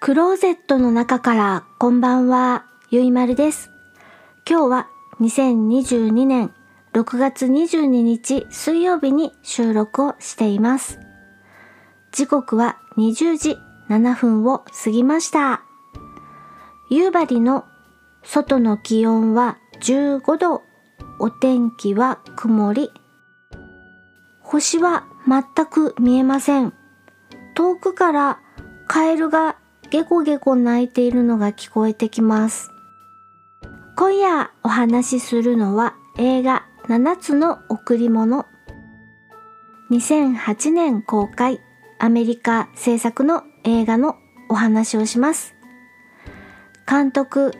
クローゼットの中からこんばんは、ゆいまるです。今日は2022年6月22日水曜日に収録をしています。時刻は20時7分を過ぎました。夕張の外の気温は15度、お天気は曇り。星は全く見えません。遠くからカエルがゲコゲコ鳴いているのが聞こえてきます。今夜お話しするのは映画7つの贈り物。2008年公開アメリカ制作の映画のお話をします。監督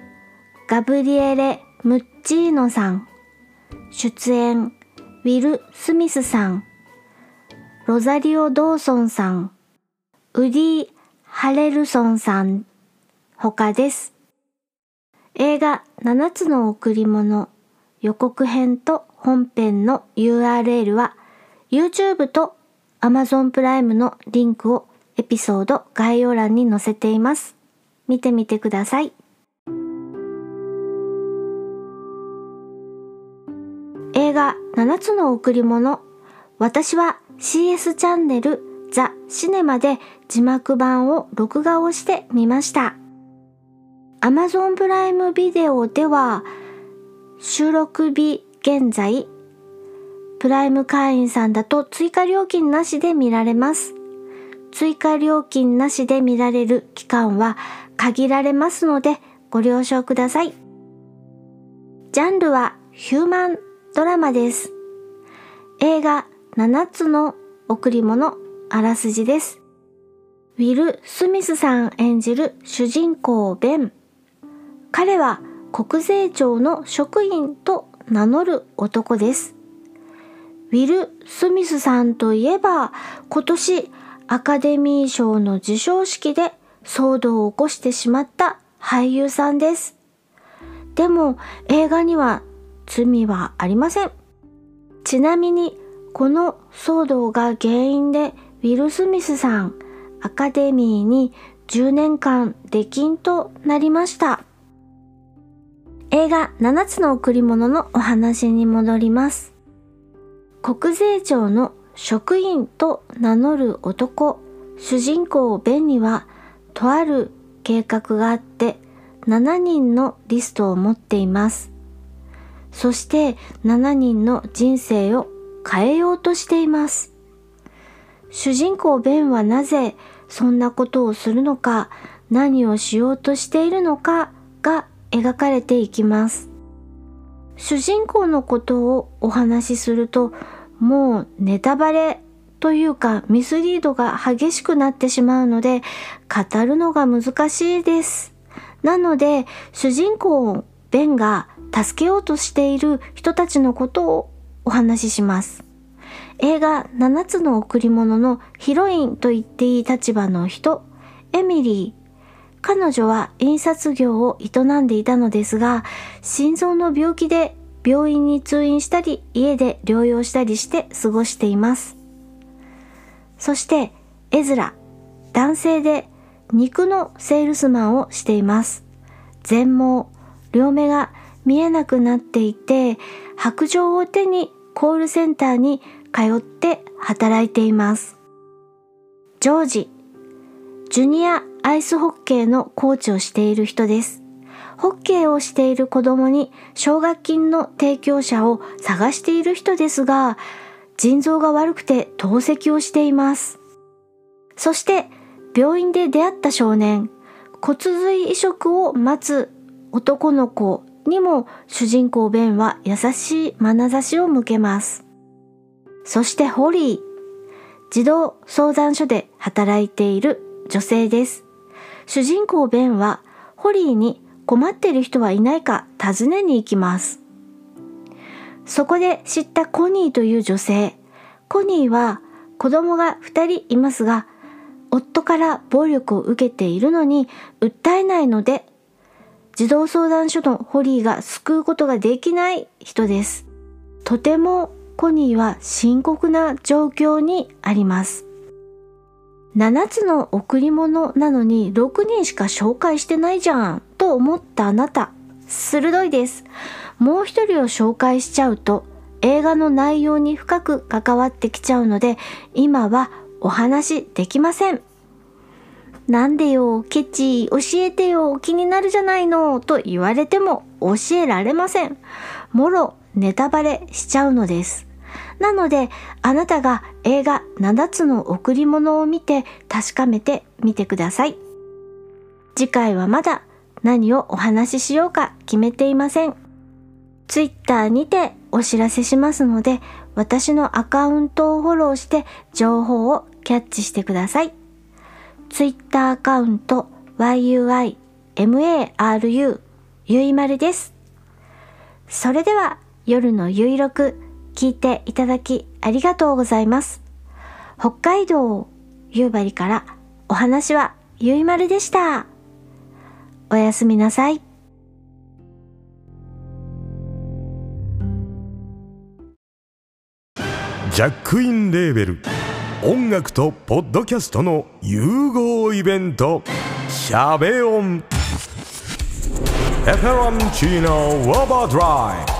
ガブリエレ・ムッチーノさん。出演ウィル・スミスさん。ロザリオ・ドーソンさん。ウディ・ハレルソンさん他です。映画7つの贈り物予告編と本編の URL は YouTube と Amazon プライムのリンクをエピソード概要欄に載せています。見てみてください。映画7つの贈り物私は CS チャンネルザ・シネマで字幕版を録画をしてみました。Amazon プライムビデオでは収録日現在プライム会員さんだと追加料金なしで見られます。追加料金なしで見られる期間は限られますのでご了承ください。ジャンルはヒューマンドラマです。映画7つの贈り物あらすじです。ウィル・スミスさん演じる主人公ベン。彼は国税庁の職員と名乗る男です。ウィル・スミスさんといえば今年アカデミー賞の授賞式で騒動を起こしてしまった俳優さんです。でも映画には罪はありません。ちなみにこの騒動が原因でウィル・スミスさんアカデミーに10年間出禁となりました。映画7つの贈り物のお話に戻ります。国税庁の職員と名乗る男、主人公ベンにはとある計画があって7人のリストを持っています。そして7人の人生を変えようとしています。主人公ベンはなぜそんなことをするのか、何をしようとしているのかが描かれていきます。主人公のことをお話しすると、もうネタバレというかミスリードが激しくなってしまうので、語るのが難しいです。なので、主人公ベンが助けようとしている人たちのことをお話しします。映画7つの贈り物のヒロインと言っていい立場の人、エミリー。彼女は印刷業を営んでいたのですが、心臓の病気で病院に通院したり、家で療養したりして過ごしています。そして、エズラ。男性で肉のセールスマンをしています。全盲、両目が見えなくなっていて、白状を手にコールセンターに通って働いています。ジョージ、ジュニアアイスホッケーのコーチをしている人です。ホッケーをしている子供に奨学金の提供者を探している人ですが、腎臓が悪くて透析をしています。そして、病院で出会った少年、骨髄移植を待つ男の子にも主人公ベンは優しい眼差しを向けます。そしてホリー、児童相談所で働いている女性です。主人公ベンはホリーに困っている人はいないか尋ねに行きます。そこで知ったコニーという女性。コニーは子供が2人いますが、夫から暴力を受けているのに訴えないので、児童相談所のホリーが救うことができない人です。とてもコニーは深刻な状況にあります。7つの贈り物なのに6人しか紹介してないじゃんと思ったあなた。鋭いです。もう一人を紹介しちゃうと映画の内容に深く関わってきちゃうので今はお話できません。なんでよ、ケチ、教えてよ、気になるじゃないの、と言われても教えられません。もろネタバレしちゃうのです。なので、あなたが映画7つの贈り物を見て確かめてみてください。次回はまだ何をお話ししようか決めていません。Twitter にてお知らせしますので、私のアカウントをフォローして情報をキャッチしてください。Twitter アカウント yuimaru ゆいまるです。それでは夜のゆいろく聞いていただきありがとうございます。北海道夕張からお話はゆいまるでした。おやすみなさい。ジャックインレーベル音楽とポッドキャストの融合イベント「シャベオン」「エフェロンチーノウォーバードライ」「